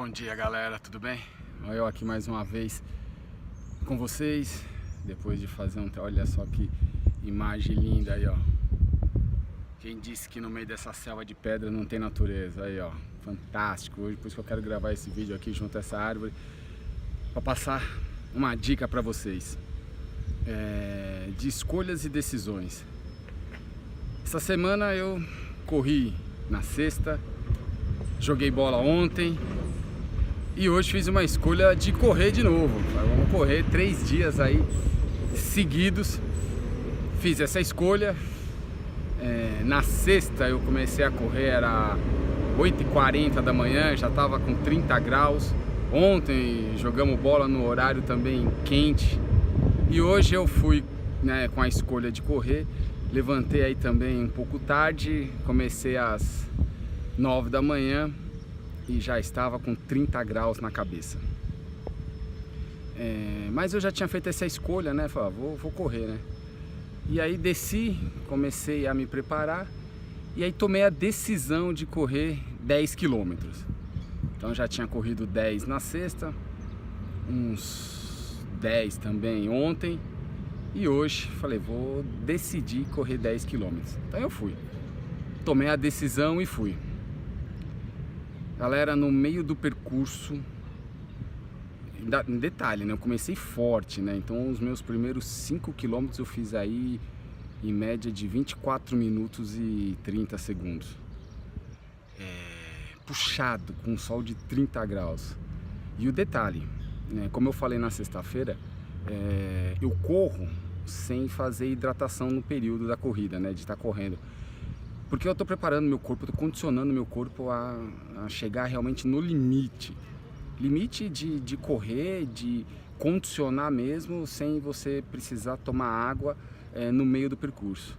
Bom dia galera, tudo bem? Eu aqui mais uma vez com vocês Depois de fazer um... Olha só que imagem linda aí ó. Quem disse que no meio dessa selva de pedra não tem natureza? Aí ó, fantástico. Hoje por isso que eu quero gravar esse vídeo aqui junto a essa árvore Para passar uma dica para vocês é... De escolhas e decisões. Essa semana eu corri na sexta Joguei bola ontem e hoje fiz uma escolha de correr de novo. Vamos correr três dias aí seguidos. Fiz essa escolha. É, na sexta eu comecei a correr, era 8h40 da manhã, já estava com 30 graus. Ontem jogamos bola no horário também quente. E hoje eu fui né, com a escolha de correr. Levantei aí também um pouco tarde, comecei às 9 da manhã e já estava com 30 graus na cabeça. É, mas eu já tinha feito essa escolha, né? Falei, ah, vou, vou correr, né? E aí desci, comecei a me preparar e aí tomei a decisão de correr 10 quilômetros. Então já tinha corrido 10 na sexta, uns 10 também ontem e hoje falei, vou decidir correr 10 quilômetros. Então eu fui. Tomei a decisão e fui. Galera, no meio do percurso, em detalhe, né? Eu comecei forte, né? Então os meus primeiros 5 quilômetros eu fiz aí em média de 24 minutos e 30 segundos. É, puxado, com sol de 30 graus. E o detalhe, né? como eu falei na sexta-feira, é, eu corro sem fazer hidratação no período da corrida, né? De estar tá correndo. Porque eu estou preparando meu corpo, estou condicionando meu corpo a, a, chegar realmente no limite. Limite de, de correr, de condicionar mesmo, sem você precisar tomar água é, no meio do percurso.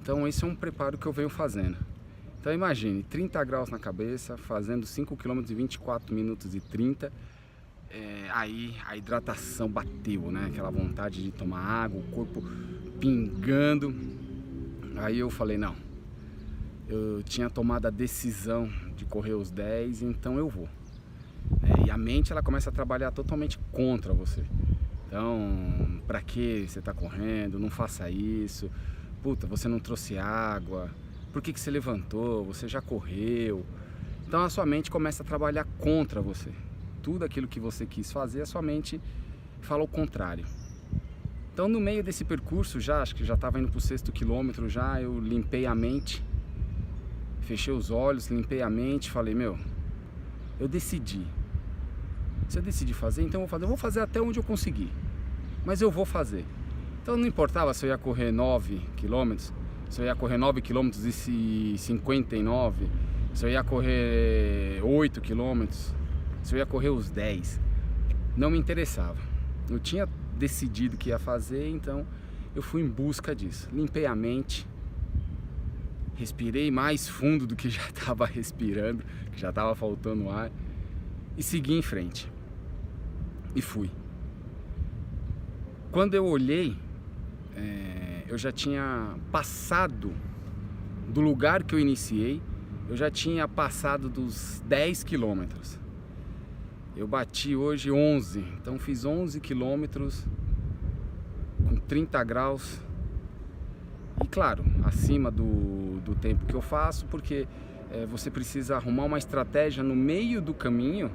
Então esse é um preparo que eu venho fazendo. Então imagine, 30 graus na cabeça, fazendo 5 km em 24 minutos e 30 é, aí a hidratação bateu, né? Aquela vontade de tomar água, o corpo pingando. Aí eu falei, não, eu tinha tomado a decisão de correr os 10, então eu vou. É, e a mente ela começa a trabalhar totalmente contra você. Então, para que você está correndo? Não faça isso. Puta, você não trouxe água. Por que, que você levantou? Você já correu. Então a sua mente começa a trabalhar contra você. Tudo aquilo que você quis fazer, a sua mente fala o contrário. Então no meio desse percurso já, acho que já estava indo para o sexto quilômetro já, eu limpei a mente Fechei os olhos, limpei a mente, falei, meu, eu decidi. Se eu decidi fazer, então eu vou fazer. Eu vou fazer até onde eu conseguir. Mas eu vou fazer. Então não importava se eu ia correr 9 quilômetros, se eu ia correr 9 quilômetros e 59, se eu ia correr 8 quilômetros, se eu ia correr os 10. Não me interessava. Eu tinha decidido que ia fazer, então eu fui em busca disso. Limpei a mente, respirei mais fundo do que já estava respirando, que já estava faltando ar, e segui em frente. E fui. Quando eu olhei, é, eu já tinha passado do lugar que eu iniciei, eu já tinha passado dos 10 quilômetros. Eu bati hoje 11, então fiz 11 quilômetros com 30 graus e claro, acima do, do tempo que eu faço, porque é, você precisa arrumar uma estratégia no meio do caminho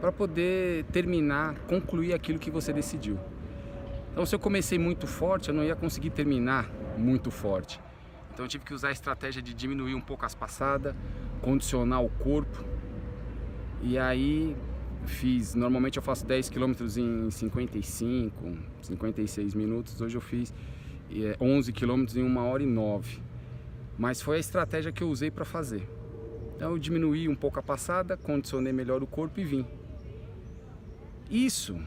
para poder terminar, concluir aquilo que você decidiu. Então, se eu comecei muito forte, eu não ia conseguir terminar muito forte. Então, eu tive que usar a estratégia de diminuir um pouco as passadas, condicionar o corpo. E aí, fiz. Normalmente eu faço 10 km em 55, 56 minutos. Hoje eu fiz 11 quilômetros em uma hora e nove. Mas foi a estratégia que eu usei para fazer. Então eu diminuí um pouco a passada, condicionei melhor o corpo e vim. Isso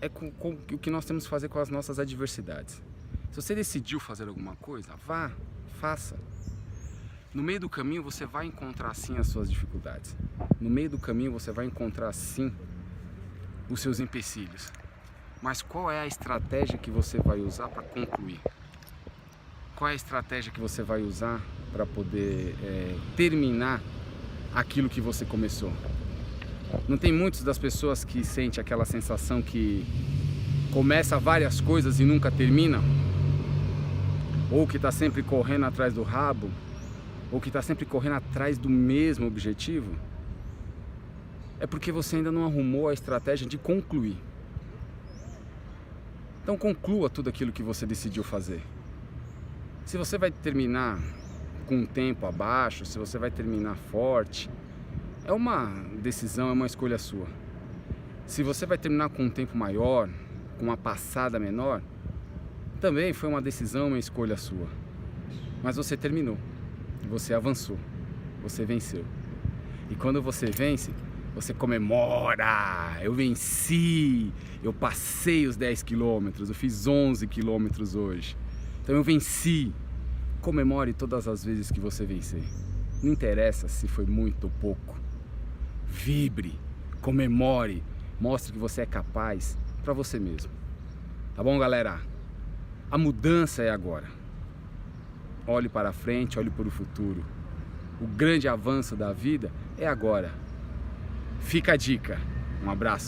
é com, com, o que nós temos que fazer com as nossas adversidades. Se você decidiu fazer alguma coisa, vá, faça. No meio do caminho você vai encontrar sim as suas dificuldades. No meio do caminho você vai encontrar sim os seus empecilhos. Mas qual é a estratégia que você vai usar para concluir? Qual é a estratégia que você vai usar para poder é, terminar aquilo que você começou? Não tem muitas das pessoas que sente aquela sensação que começa várias coisas e nunca termina? Ou que está sempre correndo atrás do rabo? Ou que está sempre correndo atrás do mesmo objetivo? É porque você ainda não arrumou a estratégia de concluir. Então conclua tudo aquilo que você decidiu fazer. Se você vai terminar com um tempo abaixo, se você vai terminar forte, é uma decisão, é uma escolha sua. Se você vai terminar com um tempo maior, com uma passada menor, também foi uma decisão, uma escolha sua. Mas você terminou, você avançou, você venceu. E quando você vence, você comemora, eu venci, eu passei os 10 quilômetros, eu fiz 11 quilômetros hoje. Então eu venci. Comemore todas as vezes que você vencer. Não interessa se foi muito ou pouco. Vibre, comemore, mostre que você é capaz para você mesmo. Tá bom, galera? A mudança é agora. Olhe para frente, olhe para o futuro. O grande avanço da vida é agora. Fica a dica. Um abraço.